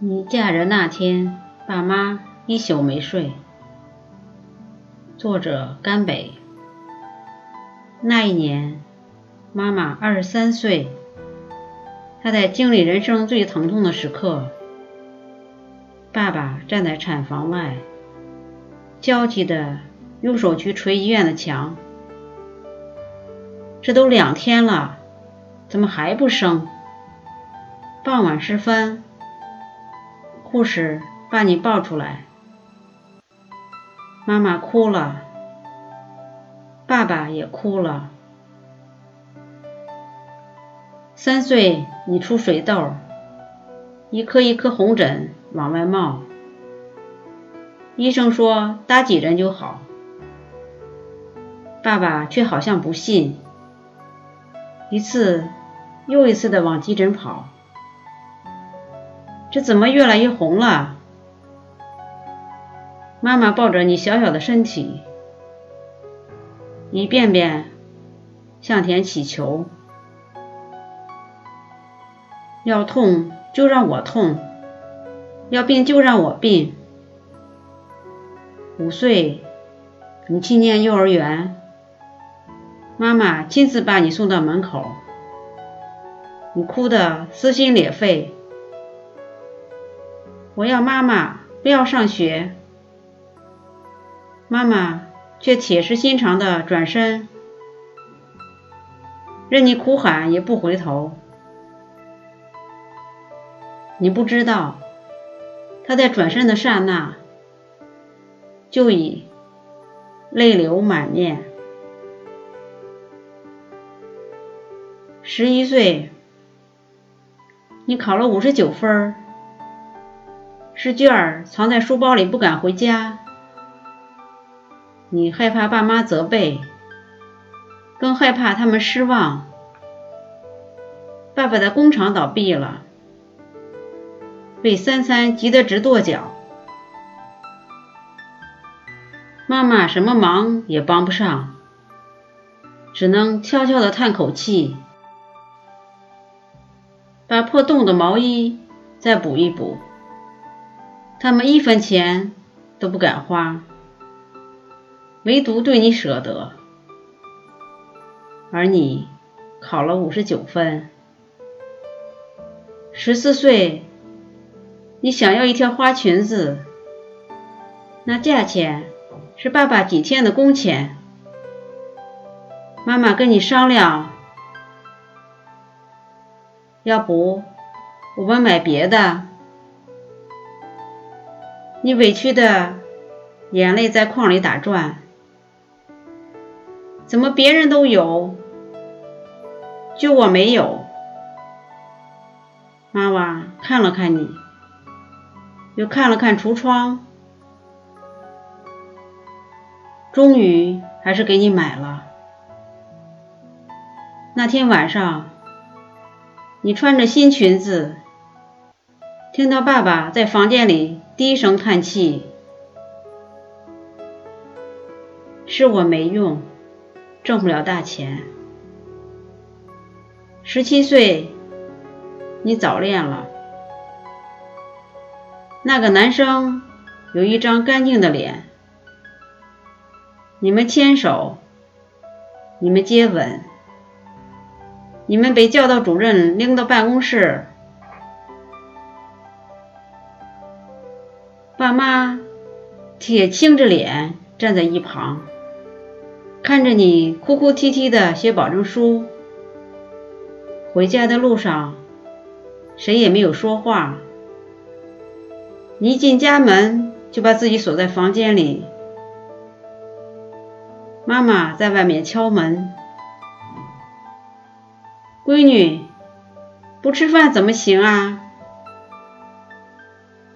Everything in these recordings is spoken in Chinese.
你嫁人那天，爸妈一宿没睡。作者：甘北。那一年，妈妈二十三岁，她在经历人生最疼痛的时刻。爸爸站在产房外，焦急的用手去捶医院的墙。这都两天了，怎么还不生？傍晚时分。护士把你抱出来，妈妈哭了，爸爸也哭了。三岁你出水痘，一颗一颗红疹往外冒，医生说打几针就好，爸爸却好像不信，一次又一次的往急诊跑。这怎么越来越红了？妈妈抱着你小小的身体，一遍遍向天祈求：要痛就让我痛，要病就让我病。五岁，你去念幼儿园，妈妈亲自把你送到门口，你哭得撕心裂肺。我要妈妈，不要上学。妈妈却铁石心肠的转身，任你哭喊也不回头。你不知道，他在转身的刹那，就已泪流满面。十一岁，你考了五十九分。试卷藏在书包里，不敢回家。你害怕爸妈责备，更害怕他们失望。爸爸的工厂倒闭了，被三三急得直跺脚。妈妈什么忙也帮不上，只能悄悄地叹口气，把破洞的毛衣再补一补。他们一分钱都不敢花，唯独对你舍得。而你考了五十九分，十四岁，你想要一条花裙子，那价钱是爸爸几天的工钱。妈妈跟你商量，要不我们买别的。你委屈的眼泪在眶里打转，怎么别人都有，就我没有？妈妈看了看你，又看了看橱窗，终于还是给你买了。那天晚上，你穿着新裙子，听到爸爸在房间里。低声叹气，是我没用，挣不了大钱。十七岁，你早恋了。那个男生有一张干净的脸，你们牵手，你们接吻，你们被教导主任拎到办公室。爸妈铁青着脸站在一旁，看着你哭哭啼啼的写保证书。回家的路上，谁也没有说话。你一进家门就把自己锁在房间里。妈妈在外面敲门：“闺女，不吃饭怎么行啊？”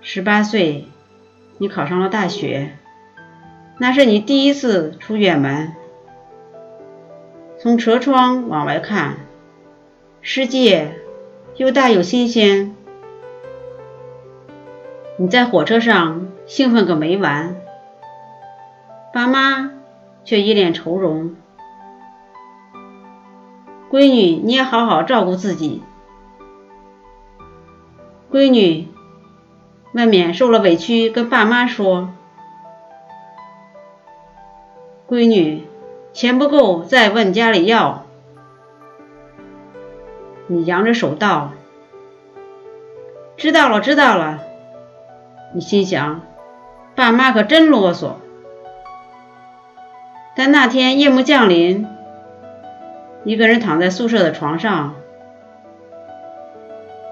十八岁。你考上了大学，那是你第一次出远门。从车窗往外看，世界又大又新鲜。你在火车上兴奋个没完，爸妈却一脸愁容。闺女，你也好好照顾自己。闺女，外面受了委屈，跟爸妈说：“闺女，钱不够再问家里要。”你扬着手道：“知道了，知道了。”你心想，爸妈可真啰嗦。但那天夜幕降临，一个人躺在宿舍的床上，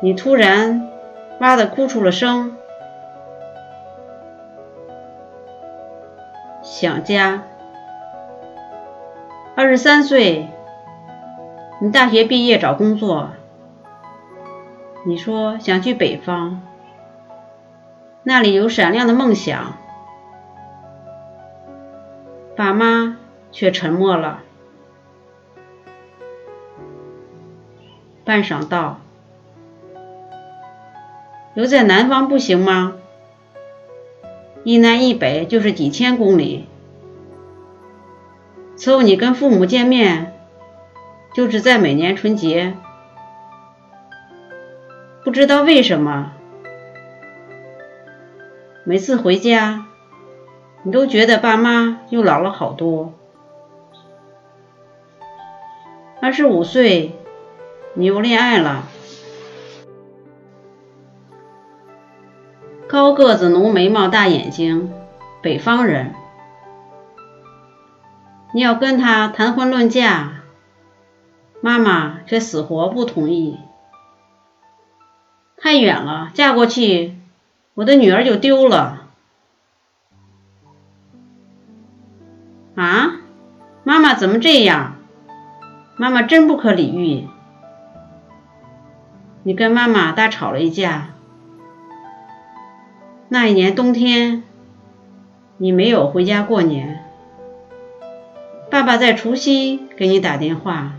你突然哇的哭出了声。想家。二十三岁，你大学毕业找工作，你说想去北方，那里有闪亮的梦想。爸妈却沉默了。半晌道：“留在南方不行吗？一南一北就是几千公里。此后你跟父母见面，就是在每年春节。不知道为什么，每次回家。”你都觉得爸妈又老了好多。二十五岁，你又恋爱了。高个子、浓眉毛、大眼睛，北方人。你要跟他谈婚论嫁，妈妈却死活不同意。太远了，嫁过去，我的女儿就丢了。啊，妈妈怎么这样？妈妈真不可理喻。你跟妈妈大吵了一架。那一年冬天，你没有回家过年。爸爸在除夕给你打电话，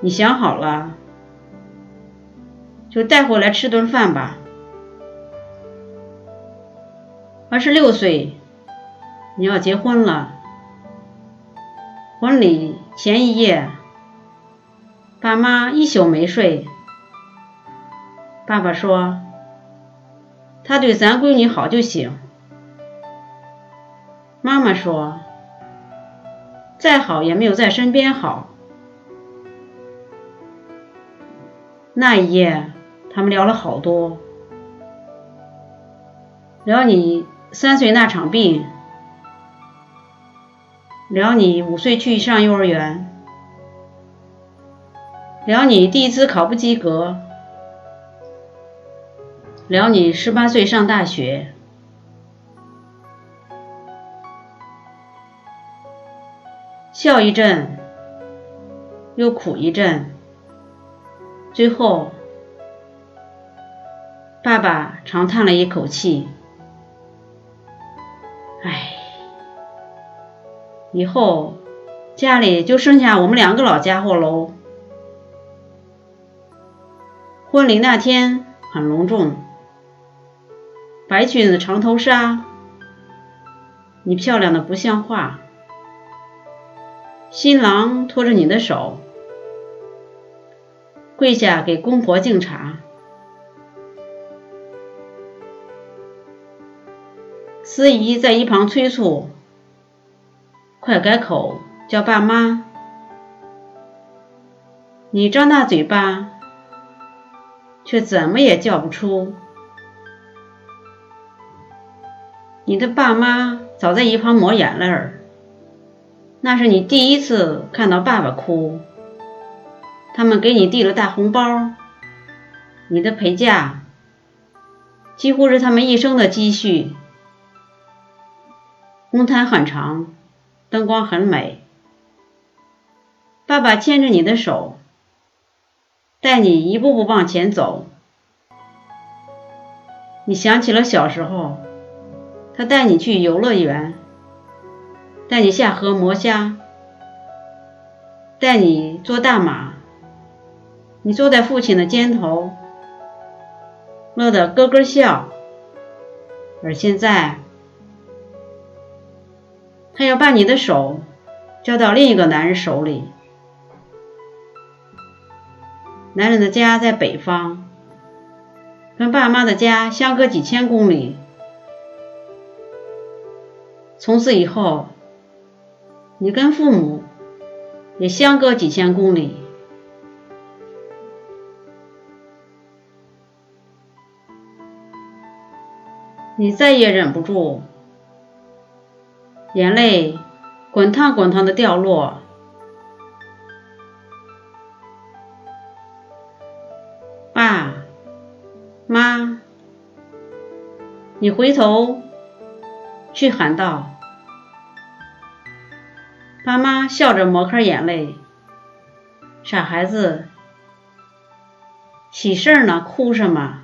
你想好了，就带回来吃顿饭吧。二十六岁。你要结婚了，婚礼前一夜，爸妈一宿没睡。爸爸说：“他对咱闺女好就行。”妈妈说：“再好也没有在身边好。”那一夜，他们聊了好多，聊你三岁那场病。聊你五岁去上幼儿园，聊你第一次考不及格，聊你十八岁上大学，笑一阵，又苦一阵，最后，爸爸长叹了一口气。以后家里就剩下我们两个老家伙喽。婚礼那天很隆重，白裙子长头纱，你漂亮的不像话。新郎拖着你的手，跪下给公婆敬茶。司仪在一旁催促。快改口，叫爸妈！你张大嘴巴，却怎么也叫不出。你的爸妈早在一旁抹眼泪儿，那是你第一次看到爸爸哭。他们给你递了大红包，你的陪嫁几乎是他们一生的积蓄。红毯很长。灯光很美，爸爸牵着你的手，带你一步步往前走。你想起了小时候，他带你去游乐园，带你下河摸虾，带你坐大马，你坐在父亲的肩头，乐得咯咯笑。而现在。他要把你的手交到另一个男人手里。男人的家在北方，跟爸妈的家相隔几千公里。从此以后，你跟父母也相隔几千公里。你再也忍不住，眼泪滚烫滚烫的掉落。爸妈，你回头去喊道：“爸妈笑着抹开眼泪，傻孩子，喜事呢，哭什么？”